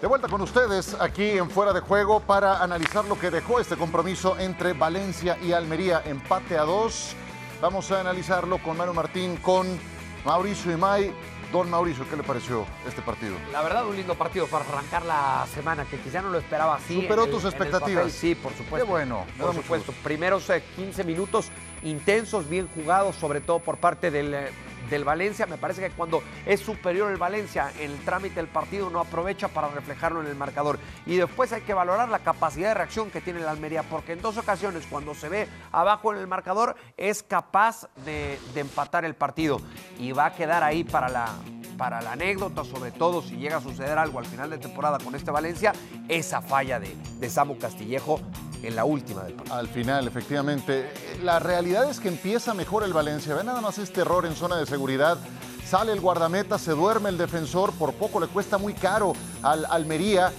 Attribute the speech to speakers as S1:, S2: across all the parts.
S1: De vuelta con ustedes aquí en Fuera de Juego para analizar lo que dejó este compromiso entre Valencia y Almería. Empate a dos. Vamos a analizarlo con Manu Martín, con Mauricio Imay. Don Mauricio, ¿qué le pareció este partido?
S2: La verdad, un lindo partido para arrancar la semana, que quizá no lo esperaba así.
S1: ¿Superó tus expectativas?
S2: Sí, por supuesto.
S1: Qué bueno.
S2: Por supuesto. Primeros 15 minutos intensos, bien jugados, sobre todo por parte del eh, del Valencia. Me parece que cuando es superior el Valencia en el trámite del partido no aprovecha para reflejarlo en el marcador. Y después hay que valorar la capacidad de reacción que tiene el Almería, porque en dos ocasiones cuando se ve abajo en el marcador es capaz de, empatar el partido. Y va a quedar ahí para la, para la anécdota, sobre todo si llega a suceder algo al final de temporada con este Valencia, esa falla de, de Samu Castillejo en la última del
S1: partido. Al final, efectivamente. La realidad es que empieza mejor el Valencia. Ve nada más este error en zona de seguridad. Sale el guardameta, se duerme el defensor, por poco le cuesta muy caro al Almería.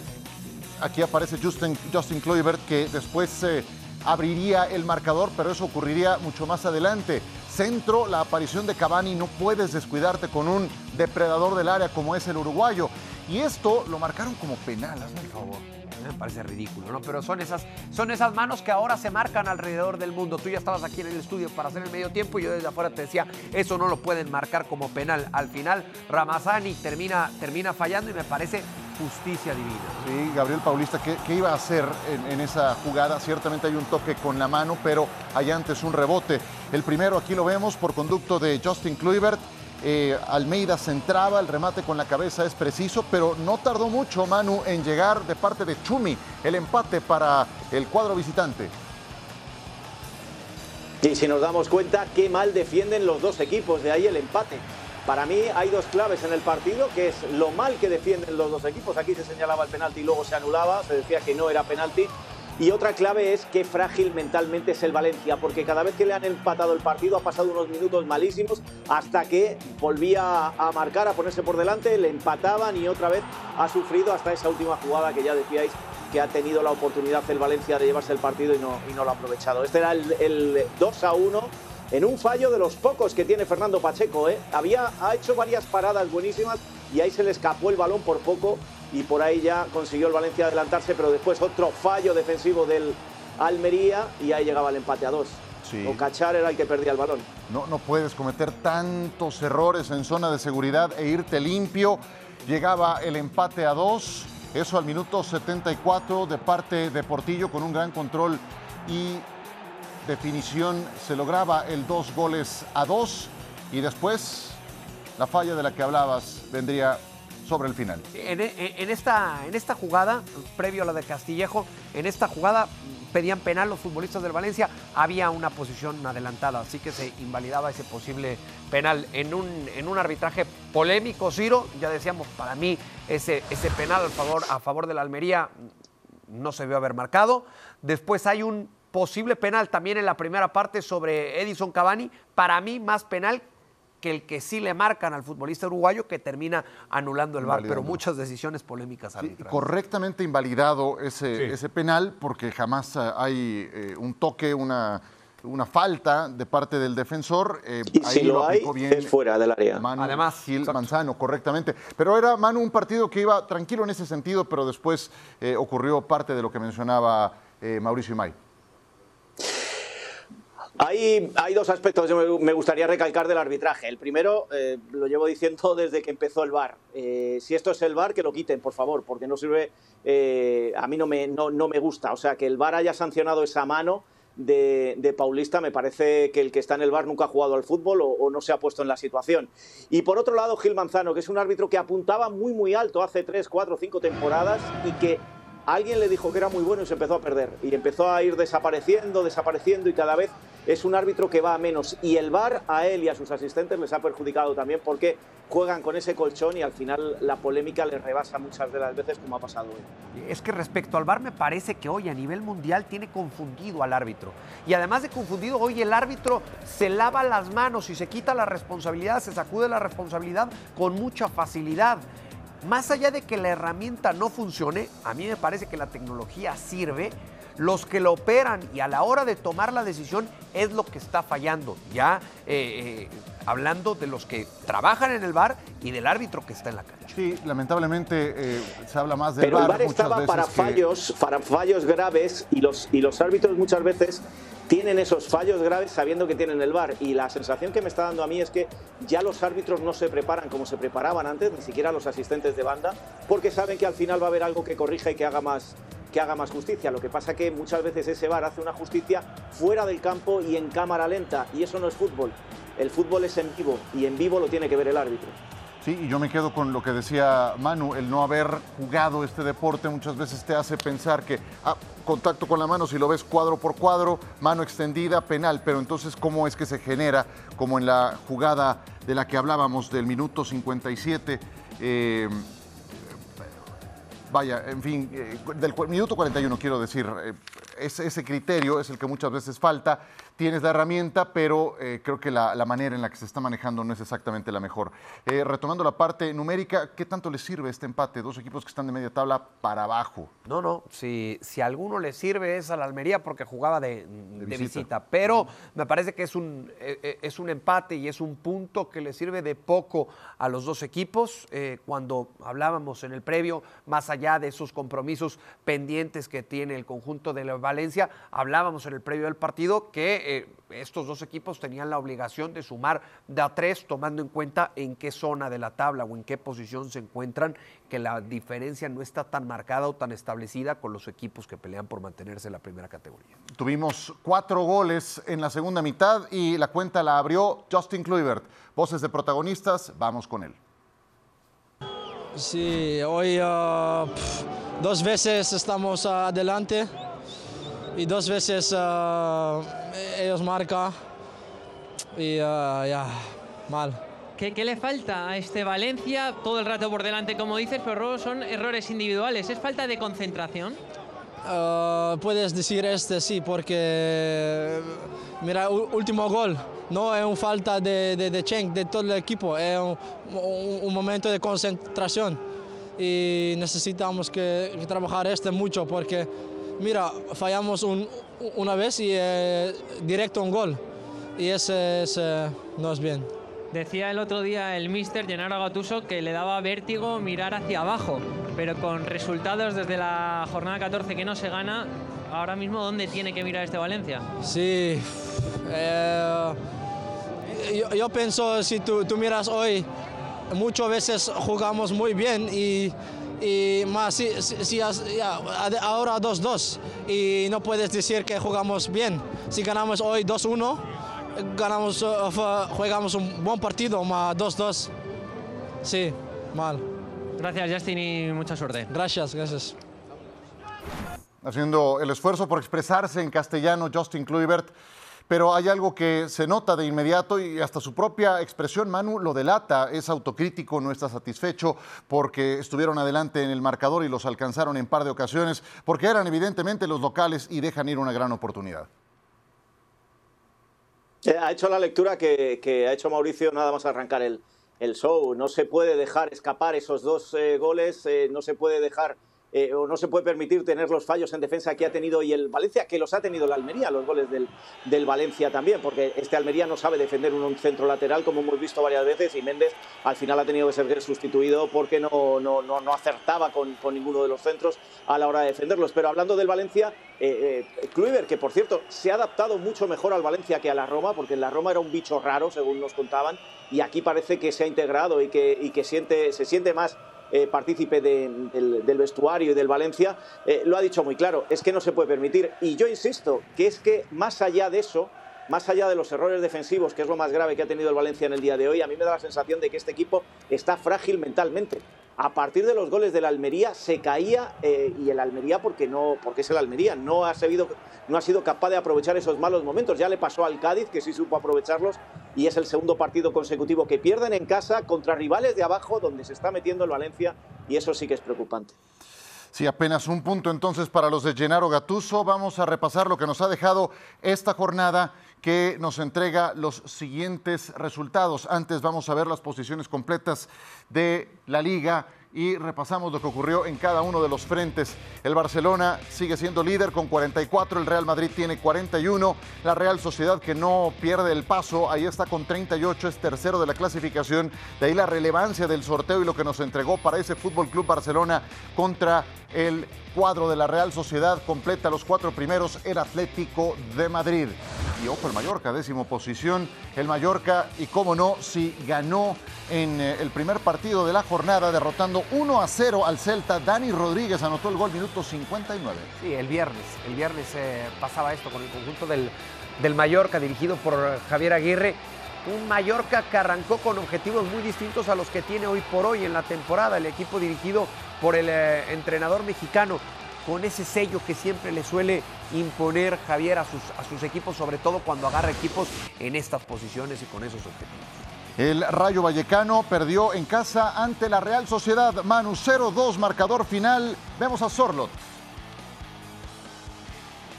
S1: Aquí aparece Justin, Justin que después eh, abriría el marcador, pero eso ocurriría mucho más adelante. Centro, la aparición de Cavani, no puedes descuidarte con un depredador del área como es el uruguayo. Y esto lo marcaron como penal, hazme el favor
S2: me parece ridículo, ¿no? Pero son esas, son esas manos que ahora se marcan alrededor del mundo. Tú ya estabas aquí en el estudio para hacer el medio tiempo y yo desde afuera te decía, eso no lo pueden marcar como penal. Al final, Ramazani termina, termina fallando y me parece justicia divina.
S1: Sí, Gabriel Paulista, ¿qué, iba a hacer en, en, esa jugada? Ciertamente hay un toque con la mano, pero hay antes un rebote. El primero aquí lo vemos por conducto de Justin Kluivert eh, Almeida centraba, el remate con la cabeza es preciso, pero no tardó mucho Manu en llegar de parte de Chumi el empate para el cuadro visitante.
S3: Y si nos damos cuenta, qué mal defienden los dos equipos, de ahí el empate. Para mí hay dos claves en el partido, que es lo mal que defienden los dos equipos. Aquí se señalaba el penalti y luego se anulaba, se decía que no era penalti. Y otra clave es qué frágil mentalmente es el Valencia, porque cada vez que le han empatado el partido ha pasado unos minutos malísimos hasta que volvía a marcar, a ponerse por delante, le empataban y otra vez ha sufrido hasta esa última jugada que ya decíais que ha tenido la oportunidad el Valencia de llevarse el partido y no, lo ha aprovechado. Este era el, 2 a 1 en un fallo de los pocos que tiene Fernando Pacheco. ¿eh? Había, ha hecho varias paradas buenísimas y ahí se le escapó el balón por poco y por ahí ya consiguió el Valencia adelantarse, pero después otro fallo defensivo del Almería y ahí llegaba el empate a dos. O Cachar era el que perdía el balón.
S1: No, no puedes cometer tantos errores en zona de seguridad e irte limpio. Llegaba el empate a dos, eso al minuto 74 de parte de Portillo con un gran control y definición. Se lograba el dos goles a dos y después la falla de la que hablabas vendría sobre el final.
S2: En, esta, en esta jugada, previo a la de Castillejo, en esta jugada pedían penal los futbolistas del Valencia, había una posición adelantada, así que se invalidaba ese posible penal. En un, en un arbitraje polémico, Ciro, ya decíamos, para mí ese, ese penal a favor, a favor de la Almería no se vio haber marcado. Después hay un posible penal también en la primera parte sobre Edison Cavani, para mí más penal que el que sí le marcan al futbolista uruguayo que termina anulando el VAR, pero muchas decisiones polémicas arbitrales.
S1: correctamente invalidado ese, ese penal porque jamás eh, hay eh, un toque, una, una falta de parte del defensor.
S3: Eh, y ahí si lo, hay, bien es fuera del área.
S1: Además, Gil Manzano, correctamente. Pero era, Manu, un partido que iba tranquilo en ese sentido, pero después ocurrió parte de lo que mencionaba Mauricio Imay.
S3: Hay, dos aspectos que me gustaría recalcar del arbitraje. El primero, eh, lo llevo diciendo desde que empezó el VAR. Eh, si esto es el VAR, que lo quiten, por favor, porque no sirve, eh, a mí no me, gusta. O sea, que el VAR haya sancionado esa mano de, Paulista, me parece que el que está en el VAR nunca ha jugado al fútbol o, o, no se ha puesto en la situación. Y por otro lado, Gil Manzano, que es un árbitro que apuntaba muy, muy alto hace tres, cuatro, cinco temporadas y que alguien le dijo que era muy bueno y se empezó a perder. Y empezó a ir desapareciendo, desapareciendo y cada vez es un árbitro que va a menos. Y el VAR a él y a sus asistentes les ha perjudicado también porque juegan con ese colchón y al final la polémica les rebasa muchas de las veces como ha pasado hoy.
S2: Es que respecto al VAR me parece que hoy a nivel mundial tiene confundido al árbitro. Y además de confundido, hoy el árbitro se lava las manos y se quita la responsabilidad, se sacude la responsabilidad con mucha facilidad. Más allá de que la herramienta no funcione, a mí me parece que la tecnología sirve los que lo operan y a la hora de tomar la decisión es lo que está fallando. Ya eh, eh, hablando de los que trabajan en el bar y del árbitro que está en la cancha.
S1: Sí, lamentablemente eh, se habla más del
S3: Pero
S1: VAR.
S3: el VAR estaba para fallos, para fallos graves y los, y los árbitros muchas veces tienen esos fallos graves sabiendo que tienen el VAR. Y la sensación que me está dando a mí es que ya los árbitros no se preparan como se preparaban antes, ni siquiera los asistentes de banda, porque saben que al final va a haber algo que corrija y que haga más, que haga más justicia. Lo que pasa que muchas veces ese VAR hace una justicia fuera del campo y en cámara lenta, y eso no es fútbol. El fútbol es en vivo y en vivo lo tiene que ver el árbitro.
S1: Sí, y yo me quedo con lo que decía Manu, el no haber jugado este deporte muchas veces te hace pensar que ah, contacto con la mano, si lo ves cuadro por cuadro, mano extendida, penal, pero entonces cómo es que se genera, como en la jugada de la que hablábamos del minuto 57, eh, vaya, en fin, eh, del minuto 41 quiero decir, eh, ese, ese, criterio es el que muchas veces falta. Tienes la herramienta, pero eh, creo que la, la, manera en la que se está manejando no es exactamente la mejor. Eh, retomando la parte numérica, ¿qué tanto les sirve este empate? Dos equipos que están de media tabla para abajo.
S2: No, no, si, si a alguno le sirve es a la Almería porque jugaba de, de, de visita. visita. Pero me parece que es un, eh, es un empate y es un punto que le sirve de poco a los dos equipos. cuando hablábamos en el previo, más allá de esos compromisos pendientes que tiene el conjunto de la Valencia, hablábamos en el previo del partido que eh, estos dos equipos tenían la obligación de sumar de a tres, tomando en cuenta en qué zona de la tabla o en qué posición se encuentran, que la diferencia no está tan marcada o tan establecida con los equipos que pelean por mantenerse en la primera categoría.
S1: Tuvimos cuatro goles en la segunda mitad y la cuenta la abrió Justin Kluivert. Voces de protagonistas, vamos con él.
S4: Sí, hoy uh, dos veces estamos adelante y dos veces uh, ellos marcan y uh, ya, mal.
S5: ¿Qué, ¿Qué, le falta a este Valencia? Todo el rato por delante, como dices, pero son errores individuales. ¿Es falta de concentración?
S4: Uh, puedes decir este sí, porque mira, último gol no es una falta de, de, de Chen, de todo el equipo, es un, un, un momento de concentración y necesitamos que, que trabajar este mucho porque mira, fallamos un, una vez y eh, directo un gol. Y ese, ese, no es bien.
S5: Decía el otro día el mister Gennaro Gattuso que le daba vértigo mirar hacia abajo, pero con resultados desde la jornada 14 que no se gana, ahora mismo ¿dónde tiene que mirar este Valencia?
S4: Sí, eh, yo, yo, pienso si tú, tú miras hoy, muchas veces jugamos muy bien y y más si, si, si ya, ahora 2-2 y no puedes decir que jugamos bien. Si ganamos hoy 2-1, ganamos, uh, jugamos un buen partido, más 2-2. Sí, mal.
S5: Gracias Justin y mucha suerte.
S4: Gracias, gracias.
S1: Haciendo el esfuerzo por expresarse en castellano, Justin Kluivert pero hay algo que se nota de inmediato y hasta su propia expresión, Manu, lo delata, es autocrítico, no está satisfecho porque estuvieron adelante en el marcador y los alcanzaron en par de ocasiones, porque eran evidentemente los locales y dejan ir una gran oportunidad.
S3: Eh, ha hecho la lectura que, ha hecho Mauricio nada más arrancar el, el show. No se puede dejar escapar esos dos eh, goles, eh, no se puede dejar eh, o no se puede permitir tener los fallos en defensa que ha tenido hoy el Valencia, que los ha tenido la Almería, los goles del, del Valencia también, porque este Almería no sabe defender un, centro lateral, como hemos visto varias veces, y Méndez al final ha tenido que ser sustituido porque no, no, no, no acertaba con, con, ninguno de los centros a la hora de defenderlos. Pero hablando del Valencia, eh, eh, que por cierto se ha adaptado mucho mejor al Valencia que a la Roma, porque en la Roma era un bicho raro, según nos contaban, y aquí parece que se ha integrado y que, y que siente, se siente más eh, partícipe de, del, del, vestuario y del Valencia, eh, lo ha dicho muy claro, es que no se puede permitir. Y yo insisto, que es que más allá de eso, más allá de los errores defensivos, que es lo más grave que ha tenido el Valencia en el día de hoy, a mí me da la sensación de que este equipo está frágil mentalmente. A partir de los goles del Almería se caía eh, y el Almería porque no porque es el Almería no ha sabido no ha sido capaz de aprovechar esos malos momentos. Ya le pasó al Cádiz que sí supo aprovecharlos y es el segundo partido consecutivo que pierden en casa contra rivales de abajo donde se está metiendo el Valencia y eso sí que es preocupante.
S1: Sí, apenas un punto entonces para los de Gennaro Gatuso. Vamos a repasar lo que nos ha dejado esta jornada que nos entrega los siguientes resultados. Antes vamos a ver las posiciones completas de la liga y repasamos lo que ocurrió en cada uno de los frentes. El Barcelona sigue siendo líder con 44, el Real Madrid tiene 41, la Real Sociedad que no pierde el paso, ahí está con 38, es tercero de la clasificación, de ahí la relevancia del sorteo y lo que nos entregó para ese Fútbol Club Barcelona contra el cuadro de la Real Sociedad completa los cuatro primeros el Atlético de Madrid. Y ojo el Mallorca, décimo posición. El Mallorca, y cómo no, si ganó en eh, el primer partido de la jornada, derrotando 1 a 0 al Celta. Dani Rodríguez anotó el gol minuto 59.
S2: Sí, el viernes. El viernes eh, pasaba esto con el conjunto del, del Mallorca, dirigido por Javier Aguirre. Un Mallorca que arrancó con objetivos muy distintos a los que tiene hoy por hoy en la temporada. El equipo dirigido por el eh, entrenador mexicano, con ese sello que siempre le suele imponer Javier a sus, a sus equipos, sobre todo cuando agarra equipos en estas posiciones y con esos objetivos.
S1: El Rayo Vallecano perdió en casa ante la Real Sociedad. Manu 0-2, marcador final. Vemos a Sorlot.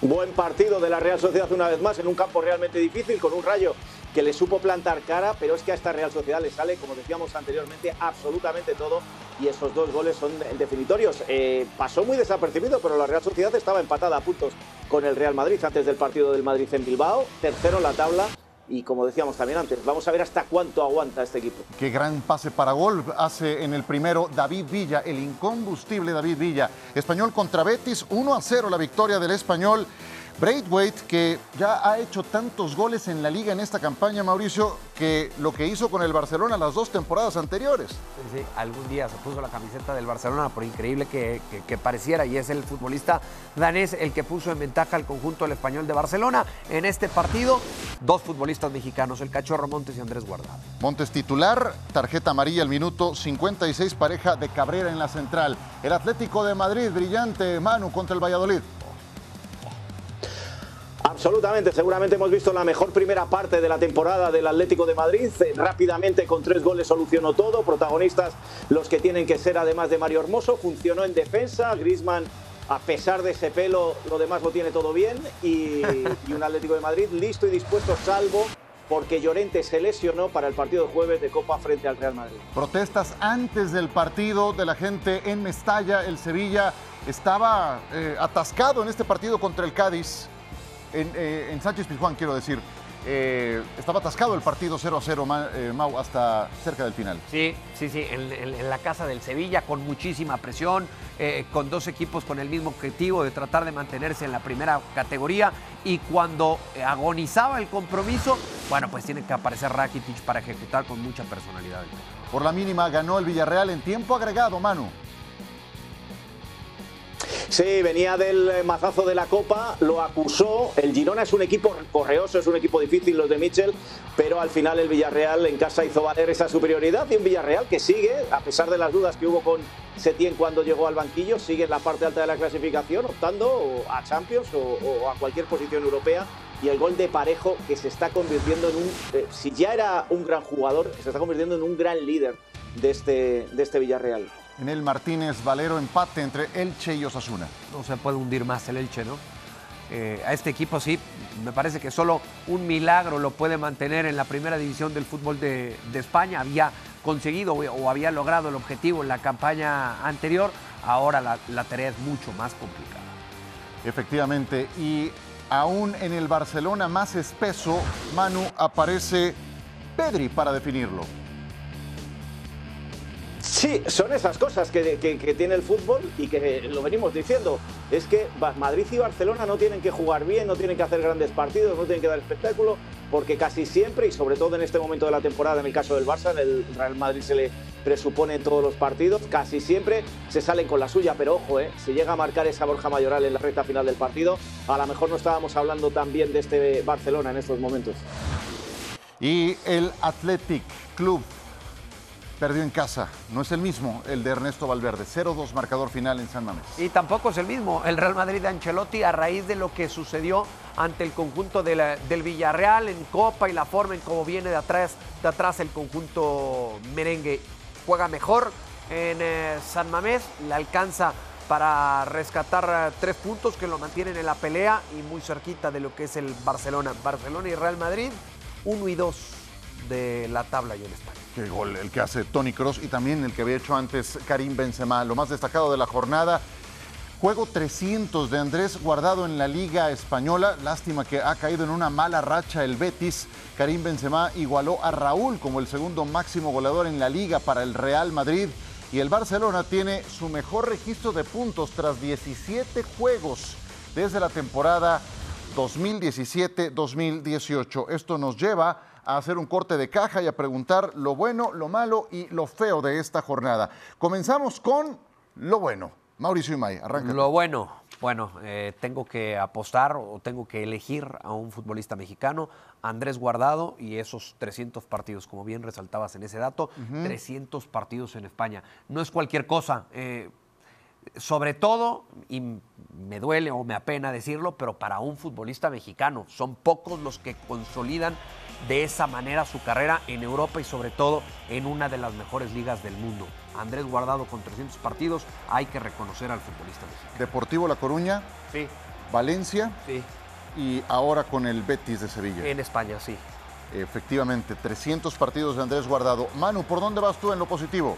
S3: Buen partido de la Real Sociedad una vez más en un campo realmente difícil con un Rayo que le supo plantar cara, pero es que a esta Real Sociedad le sale, como decíamos anteriormente, absolutamente todo y esos dos goles son definitorios. Eh, pasó muy desapercibido, pero la Real Sociedad estaba empatada a puntos con el Real Madrid antes del partido del Madrid en Bilbao, tercero en la tabla. Y como decíamos también antes, vamos a ver hasta cuánto aguanta este equipo.
S1: Qué gran pase para gol hace en el primero David Villa, el incombustible David Villa. Español contra Betis, 1 a 0 la victoria del español. Braithwaite, que ya ha hecho tantos goles en la liga en esta campaña, Mauricio, que lo que hizo con el Barcelona las dos temporadas anteriores.
S2: Sí, sí, algún día se puso la camiseta del Barcelona, por increíble que, que, que, pareciera, y es el futbolista danés el que puso en ventaja al conjunto del español de Barcelona. En este partido, dos futbolistas mexicanos, el Cachorro Montes y Andrés Guardado.
S1: Montes titular, tarjeta amarilla al minuto 56, pareja de Cabrera en la central. El Atlético de Madrid, brillante, Manu contra el Valladolid.
S3: Absolutamente, seguramente hemos visto la mejor primera parte de la temporada del Atlético de Madrid. Eh, rápidamente con tres goles solucionó todo. Protagonistas los que tienen que ser además de Mario Hermoso. Funcionó en defensa. Grisman, a pesar de ese pelo, lo demás lo tiene todo bien. Y, un Atlético de Madrid listo y dispuesto, salvo porque Llorente se lesionó para el partido de jueves de Copa frente al Real Madrid.
S1: Protestas antes del partido de la gente en Mestalla. El Sevilla estaba eh, atascado en este partido contra el Cádiz en, eh, en Sánchez Pizjuán, quiero decir. Eh, estaba atascado el partido 0 a 0, eh, Mau, hasta cerca del final.
S2: Sí, sí, sí, en, en, en la casa del Sevilla, con muchísima presión, eh, con dos equipos con el mismo objetivo de tratar de mantenerse en la primera categoría. Y cuando agonizaba el compromiso, bueno, pues tiene que aparecer Rakitic para ejecutar con mucha personalidad.
S1: Por la mínima ganó el Villarreal en tiempo agregado, Manu.
S3: Sí, venía del mazazo de la Copa, lo acusó. El Girona es un equipo correoso, es un equipo difícil, los de Mitchell, pero al final el Villarreal en casa hizo valer esa superioridad y un Villarreal que sigue, a pesar de las dudas que hubo con Setién cuando llegó al banquillo, sigue en la parte alta de la clasificación, optando a Champions o, o a cualquier posición europea y el gol de Parejo que se está convirtiendo en un, eh, si ya era un gran jugador, se está convirtiendo en un gran líder de este, de este Villarreal.
S1: En el Martínez Valero empate entre Elche y Osasuna.
S2: No se puede hundir más el Elche, ¿no? Eh, a este equipo sí, me parece que solo un milagro lo puede mantener en la primera división del fútbol de, de España. Había conseguido o había logrado el objetivo en la campaña anterior, ahora la, la tarea es mucho más complicada.
S1: Efectivamente, y aún en el Barcelona más espeso, Manu, aparece Pedri para definirlo.
S3: Sí, son esas cosas que, que, tiene el fútbol y que lo venimos diciendo. Es que Madrid y Barcelona no tienen que jugar bien, no tienen que hacer grandes partidos, no tienen que dar espectáculo, porque casi siempre, y sobre todo en este momento de la temporada, en el caso del Barça, en el Real Madrid se le presupone todos los partidos, casi siempre se salen con la suya, pero ojo, eh, si llega a marcar esa Borja Mayoral en la recta final del partido, a lo mejor no estábamos hablando tan bien de este Barcelona en estos momentos.
S1: Y el Athletic Club perdió en casa. No es el mismo el de Ernesto Valverde. 0-2 marcador final en San Mamés.
S2: Y tampoco es el mismo el Real Madrid de Ancelotti a raíz de lo que sucedió ante el conjunto del Villarreal en Copa y la forma en cómo viene de atrás, de atrás el conjunto merengue. Juega mejor en eh, San Mamés, le alcanza para rescatar eh, tres puntos que lo mantienen en la pelea y muy cerquita de lo que es el Barcelona. Barcelona y Real Madrid, 1 y 2 de la tabla y en España.
S1: Qué gol el que hace Tony Cross y también el que había hecho antes Karim Benzema. Lo más destacado de la jornada, juego 300 de Andrés Guardado en la Liga Española. Lástima que ha caído en una mala racha el Betis. Karim Benzema igualó a Raúl como el segundo máximo goleador en la liga para el Real Madrid. Y el Barcelona tiene su mejor registro de puntos tras 17 juegos desde la temporada 2017-2018. Esto nos lleva a hacer un corte de caja y a preguntar lo bueno, lo malo y lo feo de esta jornada. Comenzamos con lo bueno. Mauricio Imay, arranca.
S2: Lo bueno, bueno, eh, tengo que apostar o tengo que elegir a un futbolista mexicano, Andrés Guardado, y esos 300 partidos, como bien resaltabas en ese dato, 300 partidos en España. No es cualquier cosa. eh, sobre todo, y me duele o me apena decirlo, pero para un futbolista mexicano, son pocos los que consolidan de esa manera su carrera en Europa y sobre todo en una de las mejores ligas del mundo. Andrés Guardado con 300 partidos, hay que reconocer al futbolista mexicano.
S1: Deportivo La Coruña,
S2: Sí,
S1: Valencia
S2: sí,
S1: y ahora con el Betis de Sevilla.
S2: en España, sí.
S1: Efectivamente, 300 partidos de Andrés Guardado. Manu, ¿por dónde vas tú en lo positivo?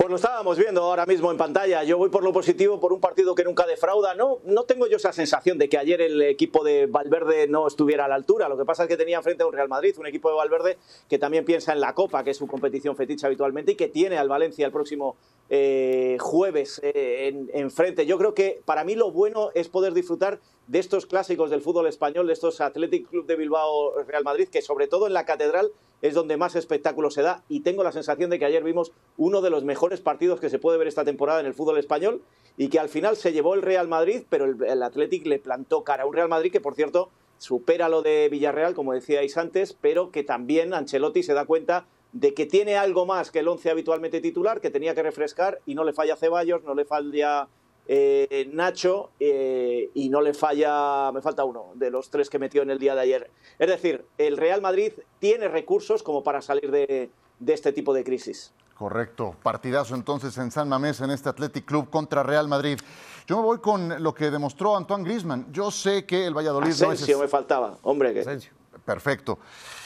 S3: Pues lo estábamos viendo ahora mismo en pantalla. Yo voy por lo positivo, por un partido que nunca defrauda. No, no tengo yo esa sensación de que ayer el equipo de Valverde no estuviera a la altura. Lo que pasa es que tenía frente a un Real Madrid, un equipo de Valverde que también piensa en la Copa, que es su competición fetiche habitualmente, y que tiene al Valencia el próximo eh, jueves eh, en, enfrente. Yo creo que para mí lo bueno es poder disfrutar de estos clásicos del fútbol español, de estos Athletic Club de Bilbao Real Madrid, que sobre todo en la Catedral es donde más espectáculo se da y tengo la sensación de que ayer vimos uno de los mejores partidos que se puede ver esta temporada en el fútbol español y que al final se llevó el Real Madrid, pero el, el Athletic le plantó cara a un Real Madrid que, por cierto, supera lo de Villarreal, como decíais antes, pero que también Ancelotti se da cuenta de que tiene algo más que el 11 habitualmente titular, que tenía que refrescar y no le falla Ceballos, no le falla eh, Nacho eh, y no le falla, me falta uno, de los tres que metió en el día de ayer. Es decir, el Real Madrid tiene recursos como para salir de, de este tipo de crisis.
S1: Correcto. Partidazo entonces en San Mamés en este Athletic Club contra Real Madrid. Yo me voy con lo que demostró Antoine Griezmann. Yo sé que el Valladolid no es...
S3: Asensio me faltaba, hombre. Que...
S2: Asensio.
S1: Perfecto.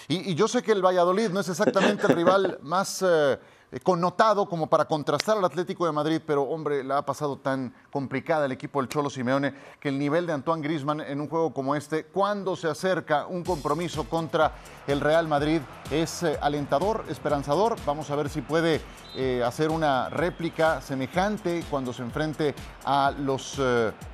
S1: Y, yo sé que el Valladolid no es exactamente el rival más eh, connotado como para contrastar al Atlético de Madrid, pero hombre, la ha pasado tan complicada el equipo del Cholo Simeone que el nivel de Antoine Griezmann en un juego como este, cuando se acerca un compromiso contra el Real Madrid, es eh, alentador, esperanzador. Vamos a ver si puede eh, hacer una réplica semejante cuando se enfrente a los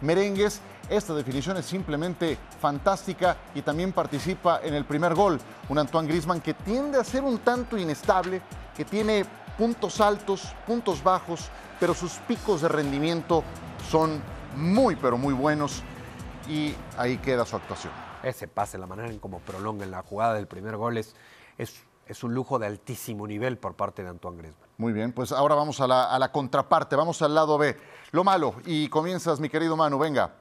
S1: merengues. Esta definición es simplemente fantástica y también participa en el primer gol. Un Antoine Griezmann que tiende a ser un tanto inestable, que tiene puntos altos, puntos bajos, pero sus picos de rendimiento son muy, pero muy buenos y ahí queda su actuación.
S2: Ese pase, la manera en cómo prolonga en la jugada del primer gol es, es, es un lujo de altísimo nivel por parte de Antoine Griezmann.
S1: Muy bien, pues ahora vamos a la, a la contraparte, vamos al lado B. Lo malo, y comienzas, mi querido Manu, venga.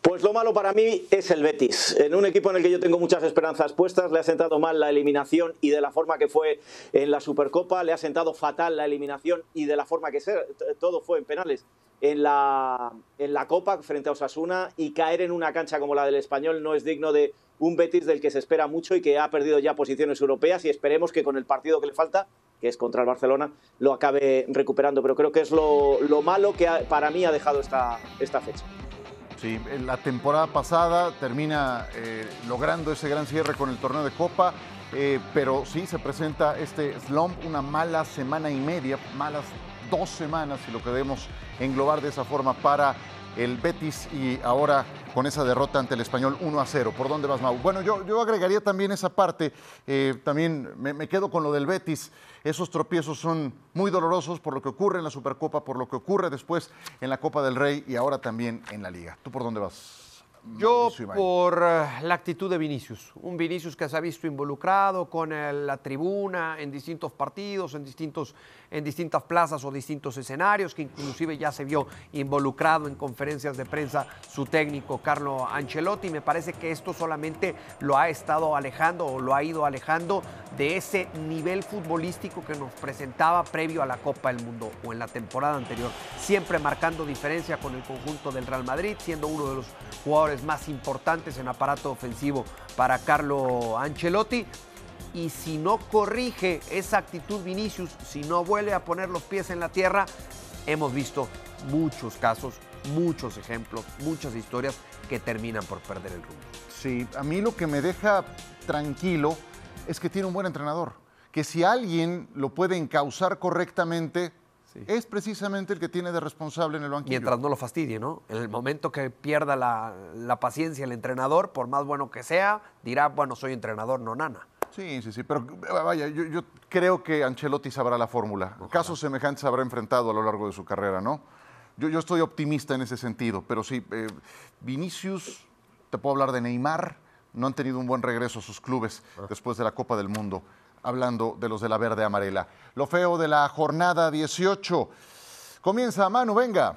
S3: Pues lo malo para mí es el Betis. En un equipo en el que yo tengo muchas esperanzas puestas, le ha sentado mal la eliminación y de la forma que fue en la Supercopa, le ha sentado fatal la eliminación y de la forma que ser, todo fue en penales en la, en la Copa frente a Osasuna y caer en una cancha como la del Español no es digno de un Betis del que se espera mucho y que ha perdido ya posiciones europeas y esperemos que con el partido que le falta, que es contra el Barcelona, lo acabe recuperando. Pero creo que es lo, lo malo que para mí ha dejado esta, esta fecha.
S1: Sí, la temporada pasada termina eh, logrando ese gran cierre con el torneo de Copa, eh, pero sí se presenta este slump, una mala semana y media, malas dos semanas, si lo queremos englobar de esa forma, para el Betis y ahora con esa derrota ante el español 1 a 0. ¿Por dónde vas, Mau? Bueno, yo, yo agregaría también esa parte, eh, también me, me, quedo con lo del Betis. Esos tropiezos son muy dolorosos por lo que ocurre en la Supercopa, por lo que ocurre después en la Copa del Rey y ahora también en la Liga. ¿Tú por dónde vas?
S2: Yo por uh, la actitud de Vinicius, un Vinicius que se ha visto involucrado con el, la tribuna en distintos partidos, en, distintos, en distintas plazas o distintos escenarios, que inclusive ya se vio involucrado en conferencias de prensa su técnico Carlo Ancelotti. Me parece que esto solamente lo ha estado alejando o lo ha ido alejando de ese nivel futbolístico que nos presentaba previo a la Copa del Mundo o en la temporada anterior, siempre marcando diferencia con el conjunto del Real Madrid, siendo uno de los jugadores más importantes en aparato ofensivo para Carlo Ancelotti. Y si no corrige esa actitud Vinicius, si no vuelve a poner los pies en la tierra, hemos visto muchos casos, muchos ejemplos, muchas historias que terminan por perder el rumbo.
S1: Sí, a mí lo que me deja tranquilo es que tiene un buen entrenador. Que si alguien lo puede encauzar correctamente, es precisamente el que tiene de responsable en el banquillo.
S2: Mientras no lo fastidie, ¿no? En el momento que pierda la, la paciencia el entrenador, por más bueno que sea, dirá, bueno, soy entrenador, no nana.
S1: Sí, sí, sí, pero vaya, yo, yo creo que Ancelotti sabrá la fórmula. Casos semejantes habrá enfrentado a lo largo de su carrera, ¿no? Yo, yo estoy optimista en ese sentido, pero sí, eh, Vinicius, te puedo hablar de Neymar, no han tenido un buen regreso a sus clubes después de la Copa del Mundo, hablando de los de la verde amarela. Lo feo de la jornada 18. Comienza, Manu, venga.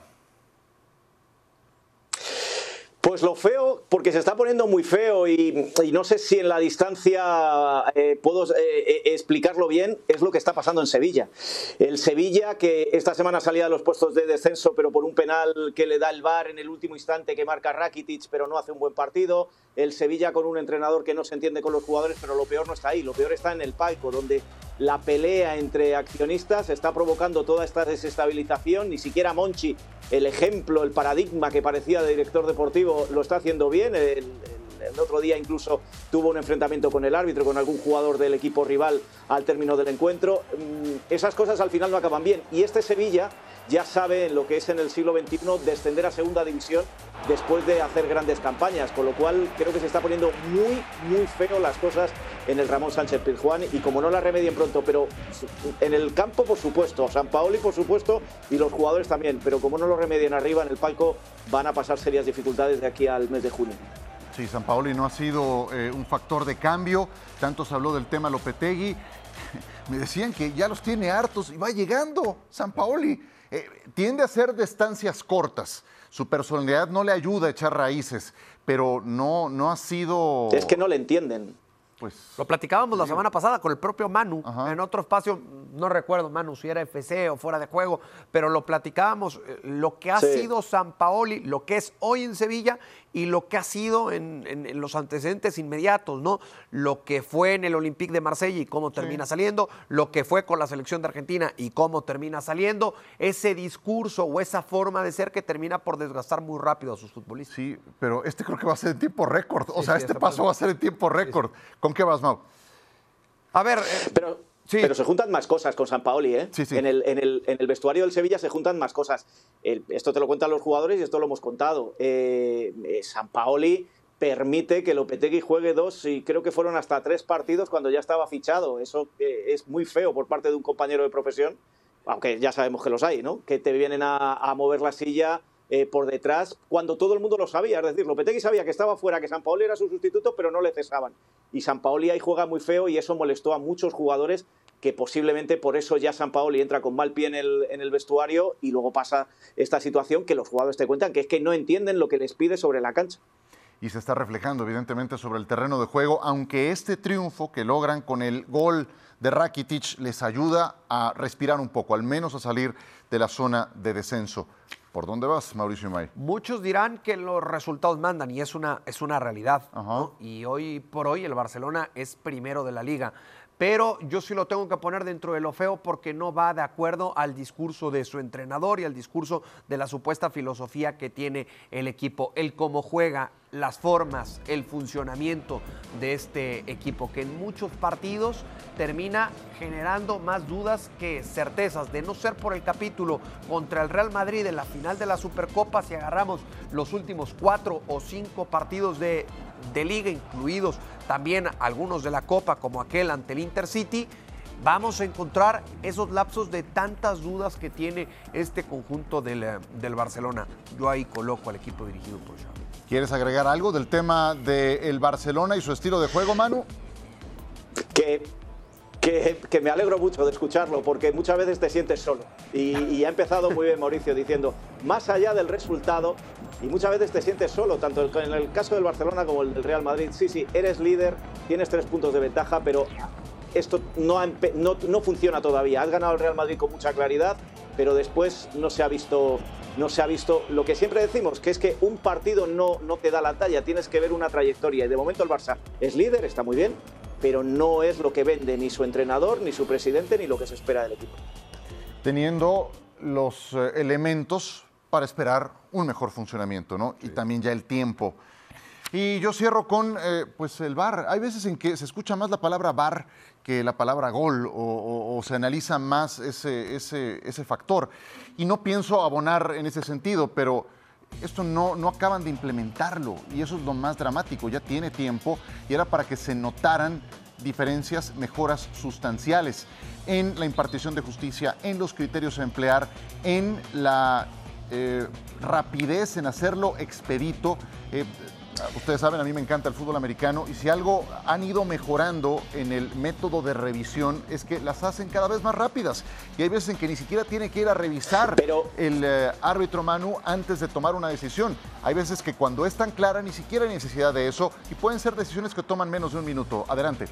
S3: Pues lo feo, porque se está poniendo muy feo y, no sé si en la distancia eh, puedo eh, eh, explicarlo bien, es lo que está pasando en Sevilla. El Sevilla que esta semana salía de los puestos de descenso, pero por un penal que le da el VAR en el último instante que marca Rakitic, pero no hace un buen partido. El Sevilla con un entrenador que no se entiende con los jugadores, pero lo peor no está ahí, lo peor está en el palco, donde la pelea entre accionistas está provocando toda esta desestabilización. Ni siquiera Monchi, el ejemplo, el paradigma que parecía de director deportivo, lo está haciendo bien. El, otro día incluso tuvo un enfrentamiento con el árbitro, con algún jugador del equipo rival al término del encuentro. Esas cosas al final no acaban bien. Y este Sevilla ya sabe lo que es en el siglo XXI descender a segunda división después de hacer grandes campañas, con lo cual creo que se está poniendo muy, muy feo las cosas en el Ramón Sánchez Pizjuán y como no la remedien pronto, pero en el campo por supuesto, San Paoli por supuesto y los jugadores también, pero como no lo remedien arriba en el palco van a pasar serias dificultades de aquí al mes de junio.
S1: Sí, San Paoli no ha sido eh, un factor de cambio, tanto se habló del tema Lopetegui, me decían que ya los tiene hartos y va llegando San Paoli. Eh, tiende a ser de estancias cortas. Su personalidad no le ayuda a echar raíces, pero no, no ha sido.
S3: Es que no le entienden.
S2: Pues, Lo platicábamos la semana pasada con el propio Manu, Ajá. en otro espacio, no recuerdo Manu si era FC o fuera de juego, pero lo platicábamos, lo que ha sí. sido San Paoli, lo que es hoy en Sevilla y lo que ha sido en, en, en, los antecedentes inmediatos, ¿no? Lo que fue en el Olympique de Marsella y cómo termina sí. saliendo, lo que fue con la selección de Argentina y cómo termina saliendo, ese discurso o esa forma de ser que termina por desgastar muy rápido a sus futbolistas.
S1: Sí, pero este creo que va a ser en tiempo récord, o sí, sea, este paso va a ser en tiempo récord. ¿Con qué vas, Mau?
S2: A ver, eh,
S3: pero Sí. Pero se juntan más cosas con San Paoli, ¿eh?
S1: Sí, sí.
S3: En, el, en, el, en, el, vestuario del Sevilla se juntan más cosas. El, esto te lo cuentan los jugadores y esto lo hemos contado. Eh, eh, San Paoli permite que Lopetegui juegue dos y creo que fueron hasta tres partidos cuando ya estaba fichado. Eso eh, es muy feo por parte de un compañero de profesión, aunque ya sabemos que los hay, ¿no? Que te vienen a, a mover la silla eh, por detrás cuando todo el mundo lo sabía. Es decir, Lopetegui sabía que estaba fuera, que San Paoli era su sustituto, pero no le cesaban. Y San Paoli ahí juega muy feo y eso molestó a muchos jugadores que posiblemente por eso ya San Paoli entra con mal pie en el, en el vestuario y luego pasa esta situación que los jugadores te cuentan, que es que no entienden lo que les pide sobre la cancha
S1: y se está reflejando evidentemente sobre el terreno de juego, aunque este triunfo que logran con el gol de Rakitic les ayuda a respirar un poco, al menos a salir de la zona de descenso. ¿Por dónde vas, Mauricio May?
S2: Muchos dirán que los resultados mandan y es una, es una realidad. ¿no? Y hoy por hoy el Barcelona es primero de la liga. Pero yo sí lo tengo que poner dentro de lo feo porque no va de acuerdo al discurso de su entrenador y al discurso de la supuesta filosofía que tiene el equipo. El cómo juega, las formas, el funcionamiento de este equipo, que en muchos partidos termina generando más dudas que certezas, de no ser por el capítulo contra el Real Madrid en la final de la Supercopa, si agarramos los últimos cuatro o cinco partidos de, de liga, incluidos también algunos de la Copa, como aquel ante el Intercity, vamos a encontrar esos lapsos de tantas dudas que tiene este conjunto del, del Barcelona. Yo ahí coloco al equipo dirigido por Xavi.
S1: ¿Quieres agregar algo del tema del Barcelona y su estilo de juego, Manu?
S3: Que, que, que, me alegro mucho de escucharlo, porque muchas veces te sientes solo. Y, y ha empezado muy bien Mauricio diciendo, más allá del resultado, y muchas veces te sientes solo, tanto en el caso del Barcelona como el Real Madrid. Sí, sí, eres líder, tienes tres puntos de ventaja, pero esto no, no, no funciona todavía. Has ganado el Real Madrid con mucha claridad, pero después no se ha visto no se ha visto lo que siempre decimos, que es que un partido no, no te da la talla, tienes que ver una trayectoria. Y de momento el Barça es líder, está muy bien, pero no es lo que vende ni su entrenador, ni su presidente, ni lo que se espera del equipo.
S1: Teniendo los eh, elementos para esperar un mejor funcionamiento, ¿no? Y también ya el tiempo. Y yo cierro con eh, pues el bar. Hay veces en que se escucha más la palabra bar que la palabra gol o, o- o se analiza más ese, ese, ese factor. Y no pienso abonar en ese sentido, pero esto no, no acaban de implementarlo y eso es lo más dramático. Ya tiene tiempo y era para que se notaran diferencias, mejoras sustanciales en la impartición de justicia, en los criterios a emplear, en la eh, rapidez en hacerlo expedito. Eh, ustedes saben, a mí me encanta el fútbol americano y si algo han ido mejorando en el método de revisión es que las hacen cada vez más rápidas. Y hay veces en que ni siquiera tiene que ir a revisar
S3: Pero-
S1: el eh, árbitro Manu antes de tomar una decisión. Hay veces que cuando es tan clara ni siquiera hay necesidad de eso y pueden ser decisiones que toman menos de un minuto. Adelante.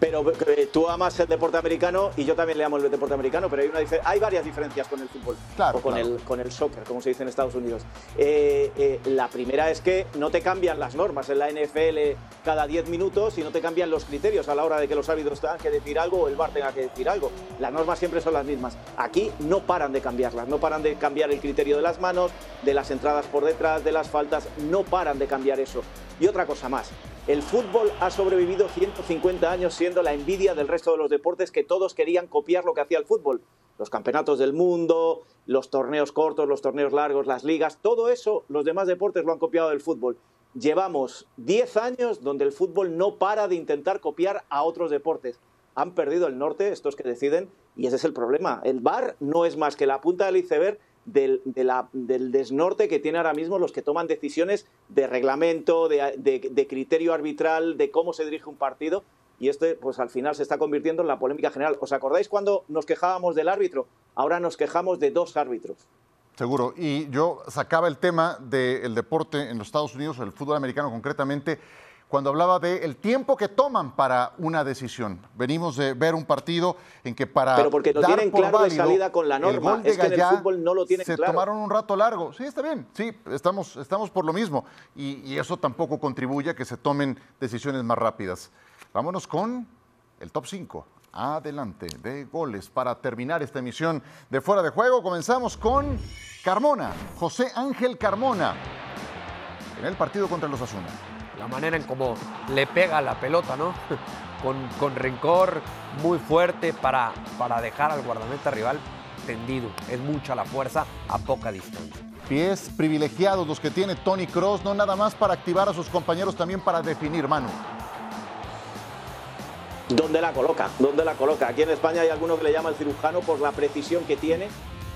S3: Pero eh, tú amas el deporte americano y yo también le amo el deporte americano, pero hay, una hay varias diferencias con el fútbol
S1: Claro,
S3: o con,
S1: claro.
S3: el, con el soccer, como se dice en Estados Unidos. Eh, eh, la primera es que no te cambian las normas en la NFL cada 10 minutos y no te cambian los criterios a la hora de que los árbitros tengan que decir algo o el VAR tenga que decir algo. Las normas siempre son las mismas. Aquí no paran de cambiarlas, no paran de cambiar el criterio de las manos, de las entradas por detrás, de las faltas, no paran de cambiar eso. Y otra cosa más, el fútbol ha sobrevivido 150 años siendo la envidia del resto de los deportes que todos querían copiar lo que hacía el fútbol. Los campeonatos del mundo, los torneos cortos, los torneos largos, las ligas, todo eso los demás deportes lo han copiado del fútbol. Llevamos 10 años donde el fútbol no para de intentar copiar a otros deportes. Han perdido el norte, estos que deciden, y ese es el problema. El VAR no es más que la punta del iceberg del, del desnorte que tienen ahora mismo los que toman decisiones de reglamento, de, de- criterio arbitral, de cómo se dirige un partido. Y esto, pues al final se está convirtiendo en la polémica general. ¿Os acordáis cuando nos quejábamos del árbitro? Ahora nos quejamos de dos árbitros.
S1: Seguro. Y yo sacaba el tema del deporte en los Estados Unidos, el fútbol americano concretamente, cuando hablaba del tiempo que toman para una decisión. Venimos de ver un partido en que para.
S3: Pero porque lo
S1: dar
S3: tienen
S1: por
S3: claro de
S1: válido
S3: salida con la
S1: el
S3: norma.
S1: gol de
S3: Es que en el fútbol no lo tienen
S1: Se
S3: claro.
S1: tomaron un rato largo. Sí, está bien. Sí, estamos, estamos por lo mismo. Y, y eso tampoco contribuye a que se tomen decisiones más rápidas. Vámonos con el top 5. Adelante, de goles para terminar esta emisión de Fuera de Juego. Comenzamos con Carmona, José Ángel Carmona, en el partido contra los Asuna.
S2: La manera en cómo le pega la pelota, ¿no? Con, con rencor muy fuerte para, para dejar al guardameta rival tendido. Es mucha la fuerza a poca distancia.
S1: Pies privilegiados los que tiene Tony Cross, no nada más para activar a sus compañeros, también para definir, Manu.
S3: ¿Dónde la coloca? ¿Dónde la coloca? Aquí en España hay alguno que le llama el cirujano por la precisión que tiene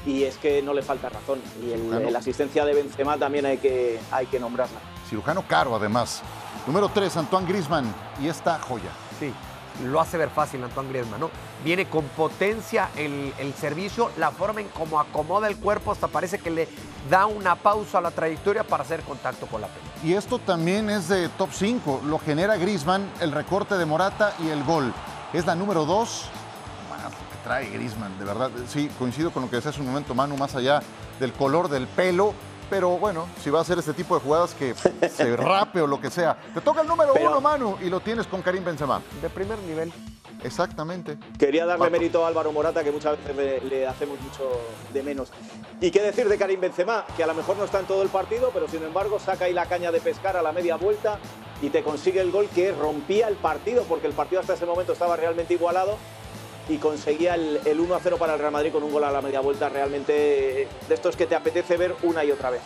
S3: y es que no le falta razón. Y el- la asistencia de Benzema también hay que, hay que nombrarla.
S1: Cirujano caro, además. Número 3, Antoine Grisman. Y esta joya.
S2: Sí, lo hace ver fácil Antoine Griezmann, ¿no? Viene con potencia el, el servicio, la forma en cómo acomoda el cuerpo, hasta parece que le da una pausa a la trayectoria para hacer contacto con la pelota.
S1: Y esto también es de top 5. Lo genera Grisman, el recorte de Morata y el gol. Es la número 2. Más lo que trae Grisman, de verdad. Sí, coincido con lo que decía hace un momento, Manu, más allá del color del pelo. Pero bueno, si va a hacer este tipo de jugadas que se rape o lo que sea. Te toca el número
S3: Pero-
S1: uno, Manu, y lo tienes con Karim Benzema.
S2: De primer nivel.
S1: Exactamente.
S3: Quería darle
S1: Paco.
S3: mérito a Álvaro Morata, que muchas veces le, le hacemos mucho de menos. Y qué decir de Karim Benzema, que a lo mejor no está en todo el partido, pero sin embargo saca ahí la caña de pescar a la media vuelta y te consigue el gol que rompía el partido, porque el partido hasta ese momento estaba realmente igualado y conseguía el, el 1 a 0 para el Real Madrid con un gol a la media vuelta realmente eh, de estos que te apetece ver una y otra vez.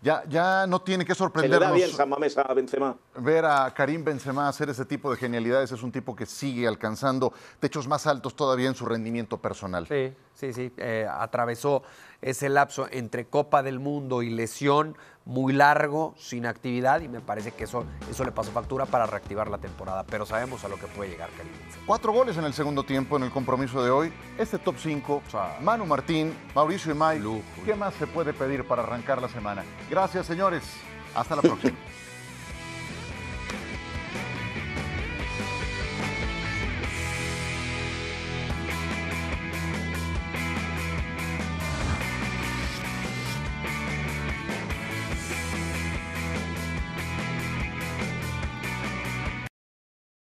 S1: Ya, ya no tiene que
S3: Se le da
S1: sorprendernos
S3: bien San Mamés a Benzema.
S1: ver a Karim Benzema hacer ese tipo de genialidades. Es un tipo que sigue alcanzando techos más altos todavía en su rendimiento personal.
S2: Sí, sí, sí. eh, atravesó ese lapso entre Copa del Mundo y lesión muy largo, sin actividad, y me parece que eso, eso le pasó factura para reactivar la temporada. Pero sabemos a lo que puede llegar Karim Benzema.
S1: Cuatro goles en el segundo tiempo en el compromiso de hoy. Este top 5, Manu Martín, Mauricio y Mike. ¿Qué más se puede pedir para arrancar la semana? Gracias, señores. Hasta la próxima.